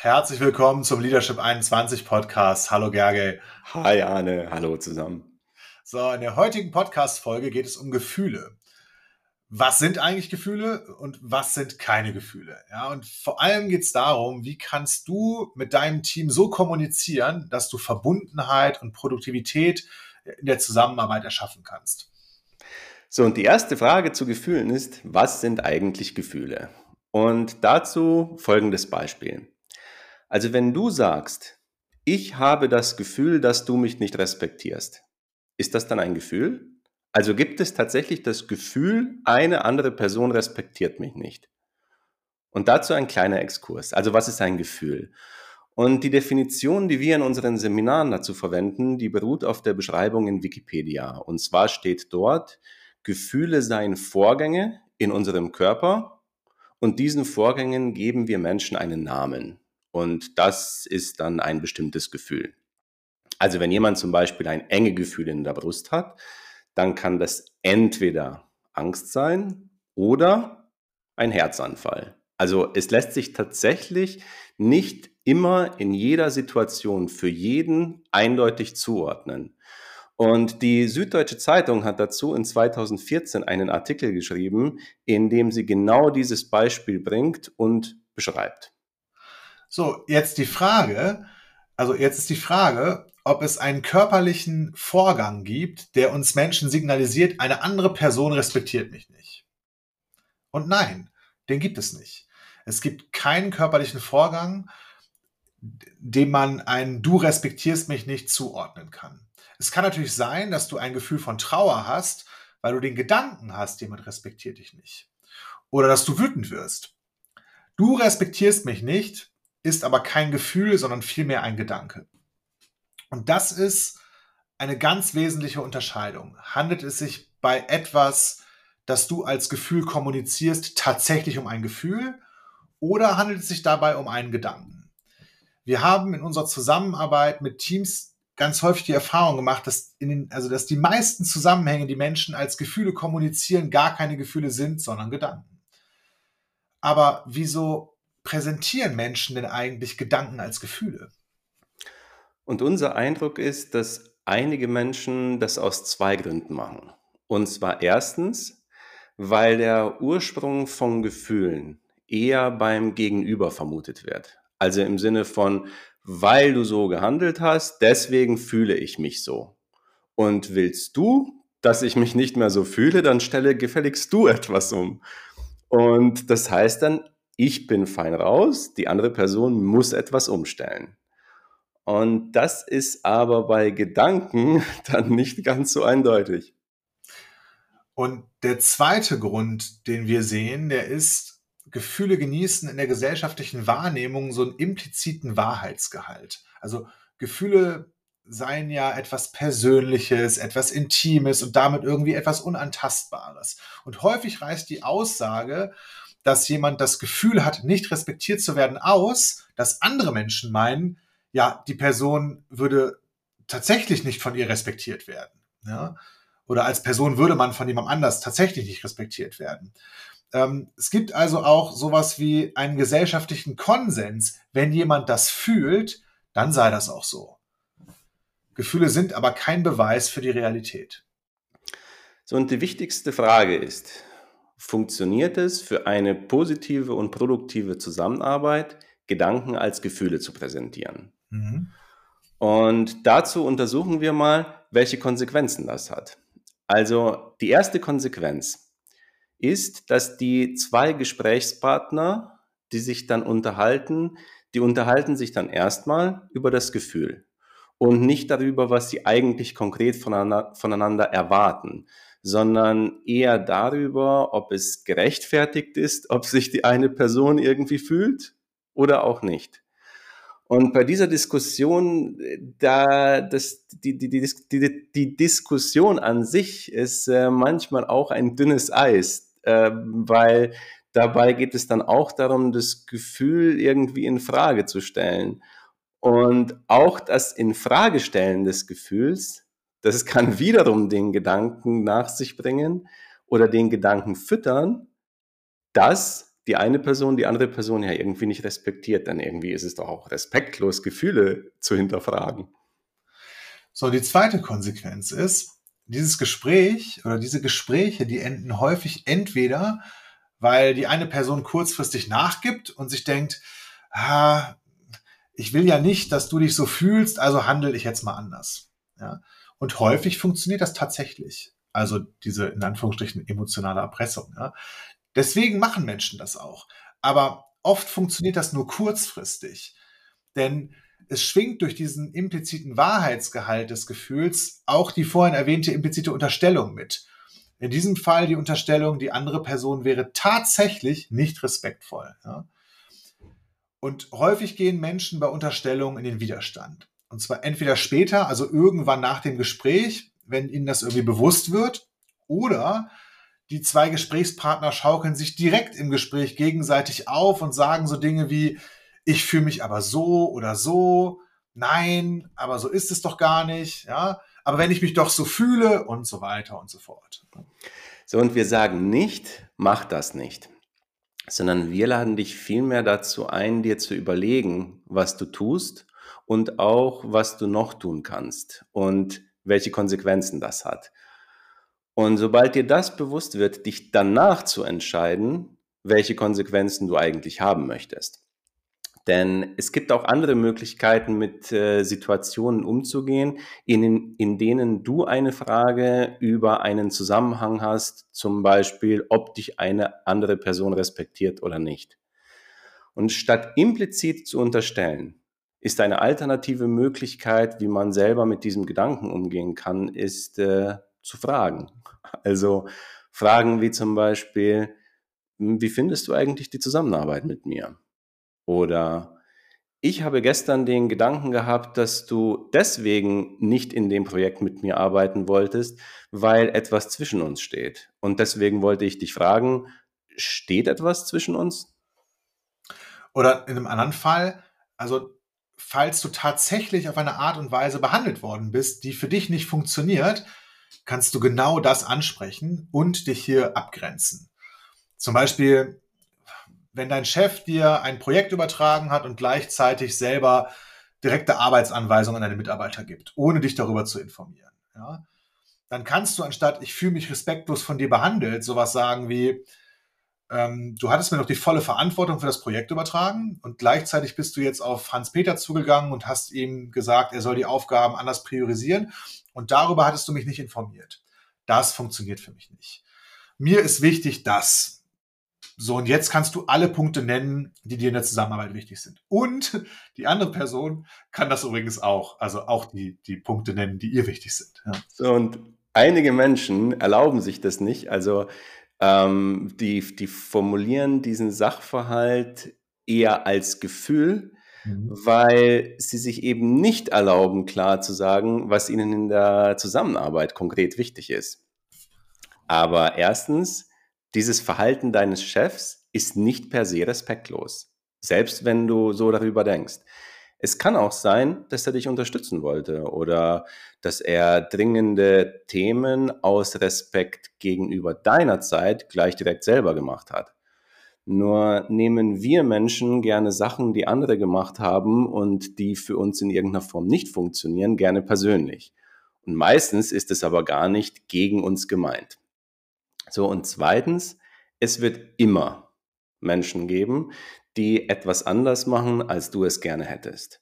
Herzlich willkommen zum Leadership 21 Podcast. Hallo Gerge. Hi Arne, hallo zusammen. So, in der heutigen Podcast-Folge geht es um Gefühle. Was sind eigentlich Gefühle und was sind keine Gefühle? Ja, und vor allem geht es darum, wie kannst du mit deinem Team so kommunizieren, dass du Verbundenheit und Produktivität in der Zusammenarbeit erschaffen kannst. So, und die erste Frage zu Gefühlen ist, was sind eigentlich Gefühle? Und dazu folgendes Beispiel. Also wenn du sagst, ich habe das Gefühl, dass du mich nicht respektierst, ist das dann ein Gefühl? Also gibt es tatsächlich das Gefühl, eine andere Person respektiert mich nicht? Und dazu ein kleiner Exkurs. Also was ist ein Gefühl? Und die Definition, die wir in unseren Seminaren dazu verwenden, die beruht auf der Beschreibung in Wikipedia. Und zwar steht dort, Gefühle seien Vorgänge in unserem Körper und diesen Vorgängen geben wir Menschen einen Namen. Und das ist dann ein bestimmtes Gefühl. Also wenn jemand zum Beispiel ein enge Gefühl in der Brust hat, dann kann das entweder Angst sein oder ein Herzanfall. Also es lässt sich tatsächlich nicht immer in jeder Situation für jeden eindeutig zuordnen. Und die Süddeutsche Zeitung hat dazu in 2014 einen Artikel geschrieben, in dem sie genau dieses Beispiel bringt und beschreibt. So, jetzt die Frage, also jetzt ist die Frage, ob es einen körperlichen Vorgang gibt, der uns Menschen signalisiert, eine andere Person respektiert mich nicht. Und nein, den gibt es nicht. Es gibt keinen körperlichen Vorgang, dem man ein Du respektierst mich nicht zuordnen kann. Es kann natürlich sein, dass du ein Gefühl von Trauer hast, weil du den Gedanken hast, jemand respektiert dich nicht. Oder dass du wütend wirst. Du respektierst mich nicht, ist aber kein Gefühl, sondern vielmehr ein Gedanke. Und das ist eine ganz wesentliche Unterscheidung. Handelt es sich bei etwas, das du als Gefühl kommunizierst, tatsächlich um ein Gefühl oder handelt es sich dabei um einen Gedanken? Wir haben in unserer Zusammenarbeit mit Teams ganz häufig die Erfahrung gemacht, dass, in den, also dass die meisten Zusammenhänge, die Menschen als Gefühle kommunizieren, gar keine Gefühle sind, sondern Gedanken. Aber wieso präsentieren Menschen denn eigentlich Gedanken als Gefühle? Und unser Eindruck ist, dass einige Menschen das aus zwei Gründen machen. Und zwar erstens, weil der Ursprung von Gefühlen eher beim Gegenüber vermutet wird. Also im Sinne von, weil du so gehandelt hast, deswegen fühle ich mich so. Und willst du, dass ich mich nicht mehr so fühle, dann stelle gefälligst du etwas um. Und das heißt dann, ich bin fein raus, die andere Person muss etwas umstellen. Und das ist aber bei Gedanken dann nicht ganz so eindeutig. Und der zweite Grund, den wir sehen, der ist, Gefühle genießen in der gesellschaftlichen Wahrnehmung so einen impliziten Wahrheitsgehalt. Also Gefühle seien ja etwas Persönliches, etwas Intimes und damit irgendwie etwas Unantastbares. Und häufig reißt die Aussage, dass jemand das Gefühl hat, nicht respektiert zu werden, aus, dass andere Menschen meinen, ja, die Person würde tatsächlich nicht von ihr respektiert werden. Ja? Oder als Person würde man von jemand anders tatsächlich nicht respektiert werden. Ähm, es gibt also auch sowas wie einen gesellschaftlichen Konsens. Wenn jemand das fühlt, dann sei das auch so. Gefühle sind aber kein Beweis für die Realität. So, und die wichtigste Frage ist, funktioniert es für eine positive und produktive Zusammenarbeit, Gedanken als Gefühle zu präsentieren? Mhm. Und dazu untersuchen wir mal, welche Konsequenzen das hat. Also die erste Konsequenz ist, dass die zwei Gesprächspartner, die sich dann unterhalten, die unterhalten sich dann erstmal über das Gefühl und nicht darüber, was sie eigentlich konkret voneinander erwarten, sondern eher darüber, ob es gerechtfertigt ist, ob sich die eine Person irgendwie fühlt oder auch nicht. Und bei dieser Diskussion, da das, die, die, die, die, die Diskussion an sich ist äh, manchmal auch ein dünnes Eis äh, weil dabei geht es dann auch darum, das Gefühl irgendwie in Frage zu stellen. Und auch das Infragestellen des Gefühls, das kann wiederum den Gedanken nach sich bringen oder den Gedanken füttern, dass die eine Person die andere Person ja irgendwie nicht respektiert, dann irgendwie ist es doch auch respektlos, Gefühle zu hinterfragen. So, die zweite Konsequenz ist, dieses Gespräch oder diese Gespräche, die enden häufig entweder, weil die eine Person kurzfristig nachgibt und sich denkt, ah, ich will ja nicht, dass du dich so fühlst, also handle ich jetzt mal anders. Ja? Und häufig funktioniert das tatsächlich. Also diese in Anführungsstrichen emotionale Erpressung. Ja? Deswegen machen Menschen das auch. Aber oft funktioniert das nur kurzfristig. Denn es schwingt durch diesen impliziten Wahrheitsgehalt des Gefühls auch die vorhin erwähnte implizite Unterstellung mit. In diesem Fall die Unterstellung, die andere Person wäre tatsächlich nicht respektvoll. Ja? Und häufig gehen Menschen bei Unterstellungen in den Widerstand. Und zwar entweder später, also irgendwann nach dem Gespräch, wenn ihnen das irgendwie bewusst wird, oder die zwei Gesprächspartner schaukeln sich direkt im Gespräch gegenseitig auf und sagen so Dinge wie, ich fühle mich aber so oder so, nein, aber so ist es doch gar nicht, ja, aber wenn ich mich doch so fühle und so weiter und so fort. So, und wir sagen nicht, mach das nicht, sondern wir laden dich vielmehr dazu ein, dir zu überlegen, was du tust und auch, was du noch tun kannst und welche Konsequenzen das hat. Und sobald dir das bewusst wird, dich danach zu entscheiden, welche Konsequenzen du eigentlich haben möchtest. Denn es gibt auch andere Möglichkeiten, mit äh, Situationen umzugehen, in, in denen du eine Frage über einen Zusammenhang hast, zum Beispiel, ob dich eine andere Person respektiert oder nicht. Und statt implizit zu unterstellen, ist eine alternative Möglichkeit, wie man selber mit diesem Gedanken umgehen kann, ist äh, zu fragen. Also Fragen wie zum Beispiel, hm, wie findest du eigentlich die Zusammenarbeit mit mir? Oder ich habe gestern den Gedanken gehabt, dass du deswegen nicht in dem Projekt mit mir arbeiten wolltest, weil etwas zwischen uns steht. Und deswegen wollte ich dich fragen, steht etwas zwischen uns? Oder in einem anderen Fall, also falls du tatsächlich auf eine Art und Weise behandelt worden bist, die für dich nicht funktioniert, kannst du genau das ansprechen und dich hier abgrenzen. Zum Beispiel, wenn dein Chef dir ein Projekt übertragen hat und gleichzeitig selber direkte Arbeitsanweisungen an deine Mitarbeiter gibt, ohne dich darüber zu informieren, ja, dann kannst du anstatt ich fühle mich respektlos von dir behandelt, sowas sagen wie ähm, du hattest mir noch die volle Verantwortung für das Projekt übertragen und gleichzeitig bist du jetzt auf Hans-Peter zugegangen und hast ihm gesagt, er soll die Aufgaben anders priorisieren und darüber hattest du mich nicht informiert. Das funktioniert für mich nicht. Mir ist wichtig, dass so, und jetzt kannst du alle Punkte nennen, die dir in der Zusammenarbeit wichtig sind. Und die andere Person kann das übrigens auch, also auch die, die Punkte nennen, die ihr wichtig sind. Ja. So, und einige Menschen erlauben sich das nicht. Also ähm, die, die formulieren diesen Sachverhalt eher als Gefühl, mhm. weil sie sich eben nicht erlauben, klar zu sagen, was ihnen in der Zusammenarbeit konkret wichtig ist. Aber erstens, dieses Verhalten deines Chefs ist nicht per se respektlos, selbst wenn du so darüber denkst. Es kann auch sein, dass er dich unterstützen wollte oder dass er dringende Themen aus Respekt gegenüber deiner Zeit gleich direkt selber gemacht hat. Nur nehmen wir Menschen gerne Sachen, die andere gemacht haben und die für uns in irgendeiner Form nicht funktionieren, gerne persönlich. Und meistens ist es aber gar nicht gegen uns gemeint. So, und zweitens, es wird immer Menschen geben, die etwas anders machen, als du es gerne hättest.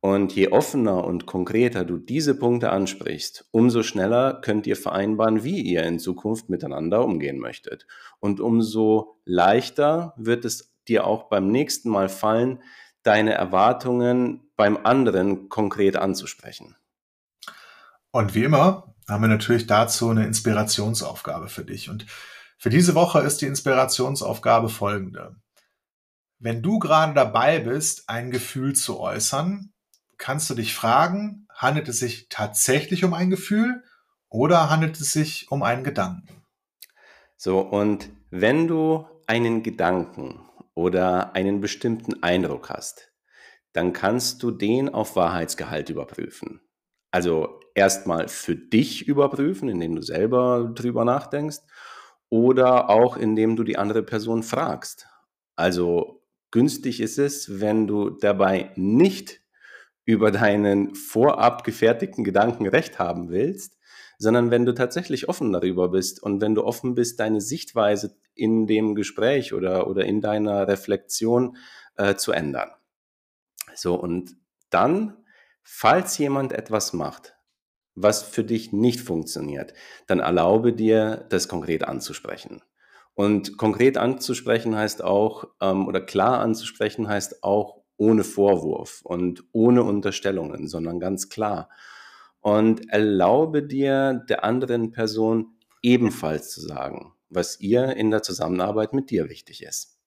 Und je offener und konkreter du diese Punkte ansprichst, umso schneller könnt ihr vereinbaren, wie ihr in Zukunft miteinander umgehen möchtet. Und umso leichter wird es dir auch beim nächsten Mal fallen, deine Erwartungen beim anderen konkret anzusprechen. Und wie immer haben wir natürlich dazu eine Inspirationsaufgabe für dich. Und für diese Woche ist die Inspirationsaufgabe folgende. Wenn du gerade dabei bist, ein Gefühl zu äußern, kannst du dich fragen, handelt es sich tatsächlich um ein Gefühl oder handelt es sich um einen Gedanken? So, und wenn du einen Gedanken oder einen bestimmten Eindruck hast, dann kannst du den auf Wahrheitsgehalt überprüfen. Also erstmal für dich überprüfen, indem du selber drüber nachdenkst oder auch indem du die andere Person fragst, Also günstig ist es, wenn du dabei nicht über deinen vorab gefertigten Gedanken recht haben willst, sondern wenn du tatsächlich offen darüber bist und wenn du offen bist, deine Sichtweise in dem Gespräch oder, oder in deiner Reflexion äh, zu ändern. So, und dann, falls jemand etwas macht, was für dich nicht funktioniert, dann erlaube dir, das konkret anzusprechen. Und konkret anzusprechen heißt auch, ähm, oder klar anzusprechen heißt auch ohne Vorwurf und ohne Unterstellungen, sondern ganz klar. Und erlaube dir der anderen Person ebenfalls zu sagen, was ihr in der Zusammenarbeit mit dir wichtig ist.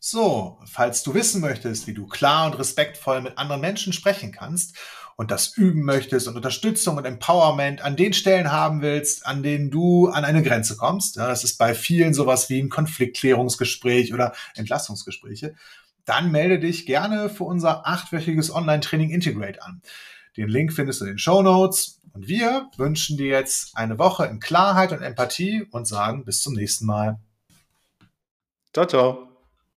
So, falls du wissen möchtest, wie du klar und respektvoll mit anderen Menschen sprechen kannst und das üben möchtest und Unterstützung und Empowerment an den Stellen haben willst, an denen du an eine Grenze kommst, ja, das ist bei vielen sowas wie ein Konfliktklärungsgespräch oder Entlastungsgespräche, dann melde dich gerne für unser achtwöchiges Online-Training Integrate an. Den Link findest du in den Show Notes. Und wir wünschen dir jetzt eine Woche in Klarheit und Empathie und sagen bis zum nächsten Mal. Ciao, ciao.